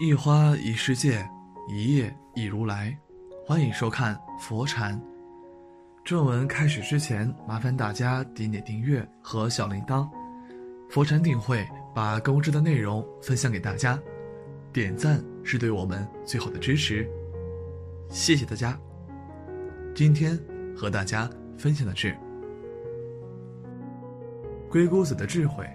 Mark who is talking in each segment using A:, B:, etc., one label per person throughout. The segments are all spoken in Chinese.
A: 一花一世界，一叶一如来。欢迎收看佛禅。正文开始之前，麻烦大家点点订阅和小铃铛。佛禅定会把公知的内容分享给大家，点赞是对我们最好的支持。谢谢大家。今天和大家分享的是龟姑子的智慧。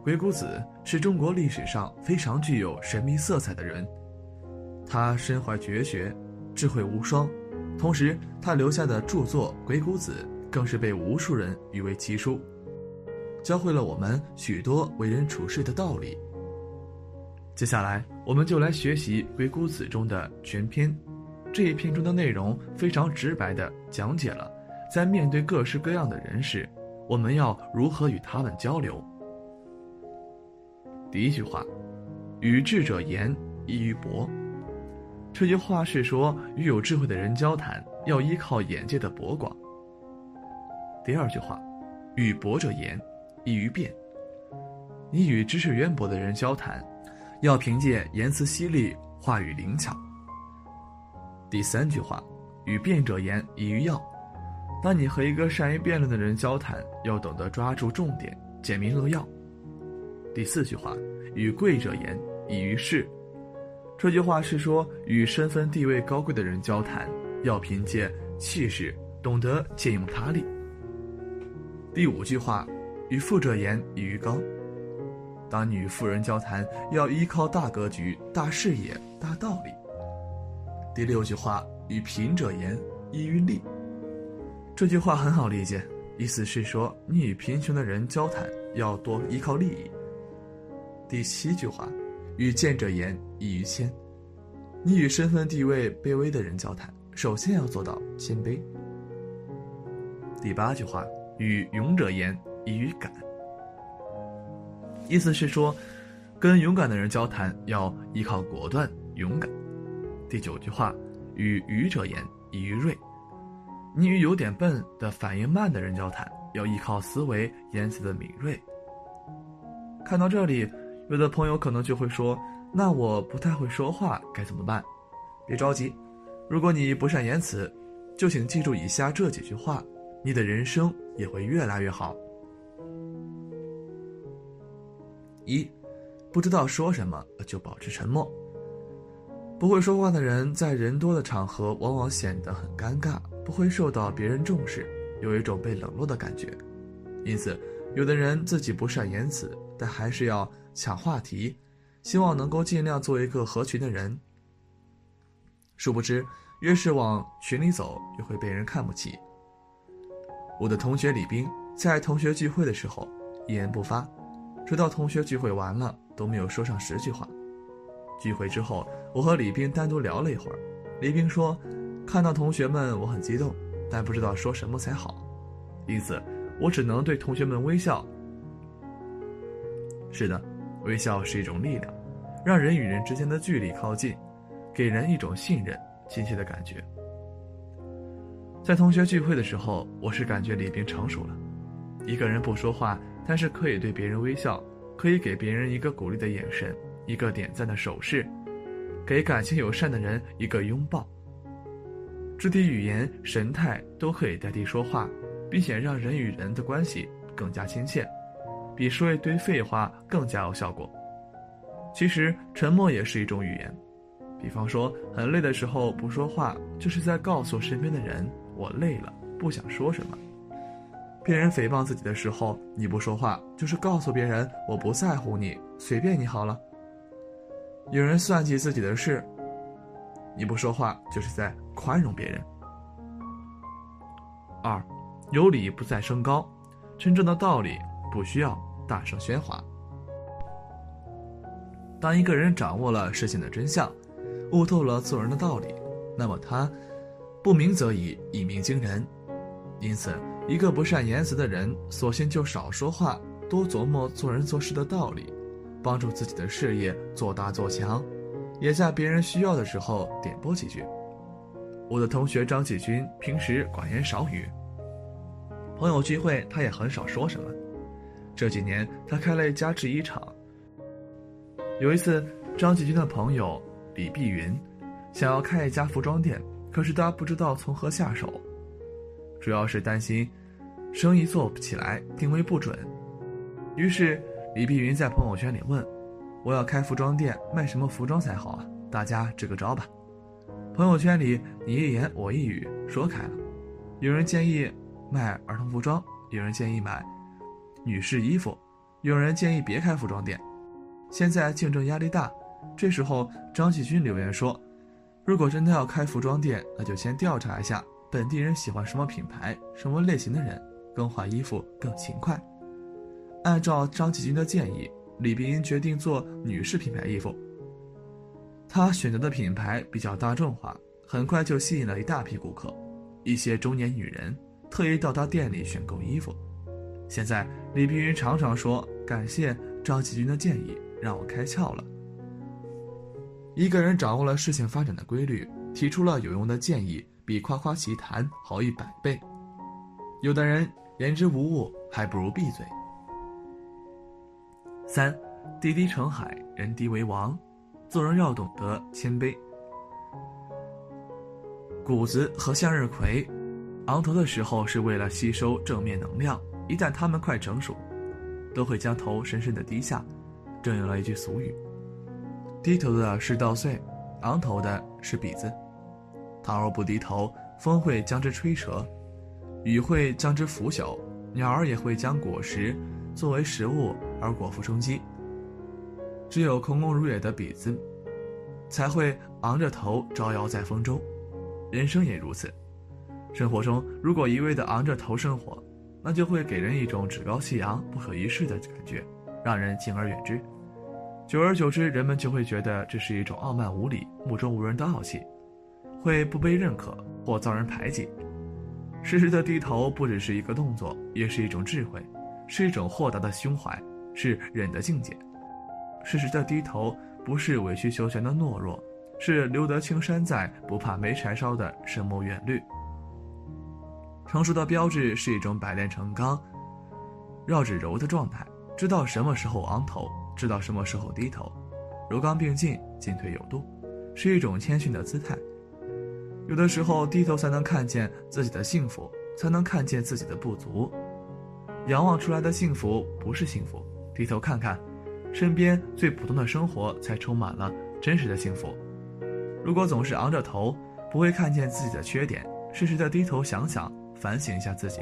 A: 鬼谷子是中国历史上非常具有神秘色彩的人，他身怀绝学，智慧无双，同时他留下的著作《鬼谷子》更是被无数人誉为奇书，教会了我们许多为人处事的道理。接下来，我们就来学习《鬼谷子》中的全篇，这一篇中的内容非常直白地讲解了，在面对各式各样的人时，我们要如何与他们交流。第一句话，与智者言，易于博。这句话是说，与有智慧的人交谈，要依靠眼界的博广。第二句话，与博者言，易于辩。你与知识渊博的人交谈，要凭借言辞犀利，话语灵巧。第三句话，与辩者言，以于要。当你和一个善于辩论的人交谈，要懂得抓住重点，简明扼要。第四句话，与贵者言，以于事。这句话是说，与身份地位高贵的人交谈，要凭借气势，懂得借用他力。第五句话，与富者言，以于高。当你与富人交谈，要依靠大格局、大视野、大道理。第六句话，与贫者言，以于利。这句话很好理解，意思是说，你与贫穷的人交谈，要多依靠利益。第七句话，与见者言，易于谦。你与身份地位卑微的人交谈，首先要做到谦卑。第八句话，与勇者言，易于敢。意思是说，跟勇敢的人交谈要依靠果断、勇敢。第九句话，与愚者言，易于锐。你与有点笨的、反应慢的人交谈，要依靠思维、言辞的敏锐。看到这里。有的朋友可能就会说：“那我不太会说话，该怎么办？”别着急，如果你不善言辞，就请记住以下这几句话，你的人生也会越来越好。一，不知道说什么就保持沉默。不会说话的人在人多的场合往往显得很尴尬，不会受到别人重视，有一种被冷落的感觉。因此，有的人自己不善言辞，但还是要。抢话题，希望能够尽量做一个合群的人。殊不知，越是往群里走，越会被人看不起。我的同学李斌在同学聚会的时候一言不发，直到同学聚会完了都没有说上十句话。聚会之后，我和李斌单独聊了一会儿，李斌说：“看到同学们，我很激动，但不知道说什么才好，因此我只能对同学们微笑。”是的。微笑是一种力量，让人与人之间的距离靠近，给人一种信任、亲切的感觉。在同学聚会的时候，我是感觉李斌成熟了。一个人不说话，但是可以对别人微笑，可以给别人一个鼓励的眼神，一个点赞的手势，给感情友善的人一个拥抱。肢体语言、神态都可以代替说话，并且让人与人的关系更加亲切。比说一堆废话更加有效果。其实沉默也是一种语言，比方说很累的时候不说话，就是在告诉身边的人我累了，不想说什么。别人诽谤自己的时候你不说话，就是告诉别人我不在乎你，随便你好了。有人算计自己的事，你不说话，就是在宽容别人。二，有理不在声高，真正的道理。不需要大声喧哗。当一个人掌握了事情的真相，悟透了做人的道理，那么他不鸣则已，一鸣惊人。因此，一个不善言辞的人，索性就少说话，多琢磨做人做事的道理，帮助自己的事业做大做强，也在别人需要的时候点拨几句。我的同学张启军平时寡言少语，朋友聚会他也很少说什么。这几年他开了一家制衣厂。有一次，张启军的朋友李碧云想要开一家服装店，可是他不知道从何下手，主要是担心生意做不起来，定位不准。于是李碧云在朋友圈里问：“我要开服装店，卖什么服装才好啊？大家支个招吧。”朋友圈里你一言我一语说开了，有人建议卖儿童服装，有人建议买女士衣服，有人建议别开服装店。现在竞争压力大，这时候张继军留言说：“如果真的要开服装店，那就先调查一下本地人喜欢什么品牌、什么类型的人，更换衣服更勤快。”按照张启军的建议，李碧云决定做女士品牌衣服。他选择的品牌比较大众化，很快就吸引了一大批顾客，一些中年女人特意到他店里选购衣服。现在李碧云常常说：“感谢张启军的建议。”让我开窍了。一个人掌握了事情发展的规律，提出了有用的建议，比夸夸其谈好一百倍。有的人言之无物，还不如闭嘴。三，滴滴成海，人低为王，做人要懂得谦卑。谷子和向日葵，昂头的时候是为了吸收正面能量，一旦它们快成熟，都会将头深深的低下。正应了一句俗语：“低头的是稻穗，昂头的是篦子。倘若不低头，风会将之吹折，雨会将之腐朽，鸟儿也会将果实作为食物而果腹充饥。只有空空如也的篦子，才会昂着头招摇在风中。人生也如此，生活中如果一味的昂着头生活，那就会给人一种趾高气扬、不可一世的感觉。”让人敬而远之，久而久之，人们就会觉得这是一种傲慢无礼、目中无人的傲气，会不被认可或遭人排挤。适时的低头不只是一个动作，也是一种智慧，是一种豁达的胸怀，是忍的境界。适时的低头不是委曲求全的懦弱，是留得青山在，不怕没柴烧的深谋远虑。成熟的标志是一种百炼成钢、绕指柔的状态。知道什么时候昂头，知道什么时候低头，柔刚并进，进退有度，是一种谦逊的姿态。有的时候低头才能看见自己的幸福，才能看见自己的不足。仰望出来的幸福不是幸福，低头看看，身边最普通的生活才充满了真实的幸福。如果总是昂着头，不会看见自己的缺点，适时的低头想想，反省一下自己，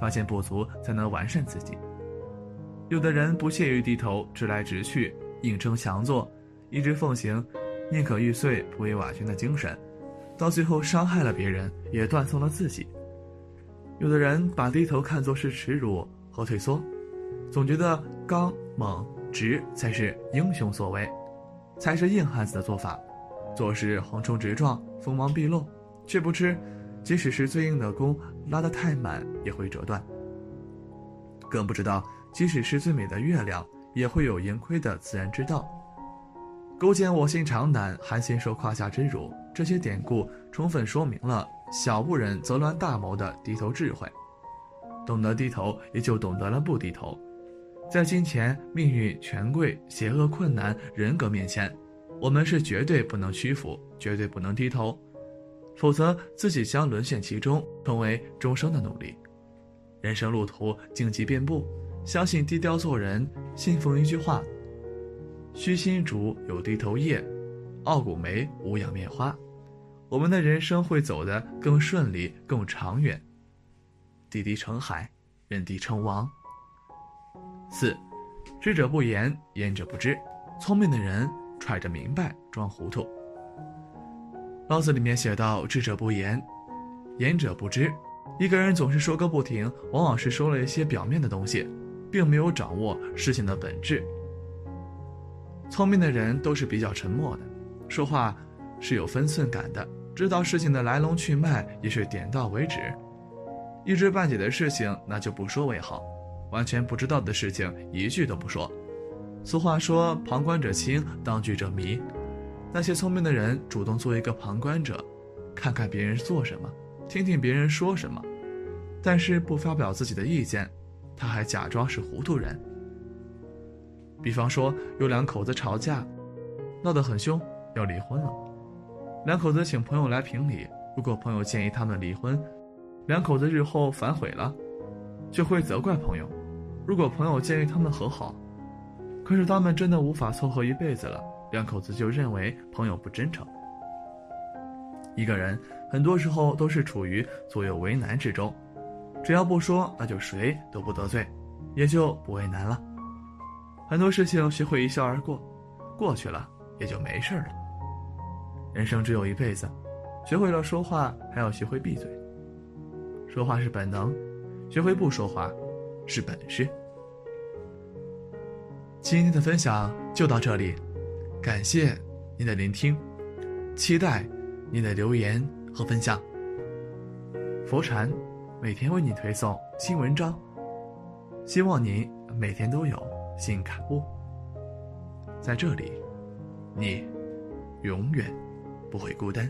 A: 发现不足才能完善自己。有的人不屑于低头，直来直去，硬撑强做，一直奉行“宁可玉碎不为瓦全”的精神，到最后伤害了别人，也断送了自己。有的人把低头看作是耻辱和退缩，总觉得刚猛直才是英雄所为，才是硬汉子的做法，做事横冲直撞，锋芒毕露，却不知，即使是最硬的弓，拉得太满也会折断，更不知道。即使是最美的月亮，也会有盈亏的自然之道。勾践卧薪尝胆，韩信受胯下之辱，这些典故充分说明了小不忍则乱大谋的低头智慧。懂得低头，也就懂得了不低头。在金钱、命运、权贵、邪恶、困难、人格面前，我们是绝对不能屈服，绝对不能低头，否则自己将沦陷其中，成为终生的奴隶。人生路途荆棘遍布。相信低调做人，信奉一句话：“虚心竹有低头叶，傲骨梅无仰面花。”我们的人生会走得更顺利、更长远。滴滴成海，人滴成王。四，知者不言，言者不知。聪明的人揣着明白装糊涂。老子里面写道：“知者不言，言者不知。”一个人总是说个不停，往往是说了一些表面的东西。并没有掌握事情的本质。聪明的人都是比较沉默的，说话是有分寸感的，知道事情的来龙去脉也是点到为止。一知半解的事情那就不说为好，完全不知道的事情一句都不说。俗话说：“旁观者清，当局者迷。”那些聪明的人主动做一个旁观者，看看别人做什么，听听别人说什么，但是不发表自己的意见，他还假装是糊涂人。比方说，有两口子吵架，闹得很凶，要离婚了。两口子请朋友来评理，如果朋友建议他们离婚，两口子日后反悔了，就会责怪朋友；如果朋友建议他们和好，可是他们真的无法凑合一辈子了，两口子就认为朋友不真诚。一个人很多时候都是处于左右为难之中，只要不说，那就谁都不得罪，也就不为难了。很多事情学会一笑而过，过去了也就没事了。人生只有一辈子，学会了说话，还要学会闭嘴。说话是本能，学会不说话是本事。今天的分享就到这里，感谢您的聆听，期待。您的留言和分享。佛禅每天为你推送新文章，希望你每天都有新感悟。在这里，你永远不会孤单。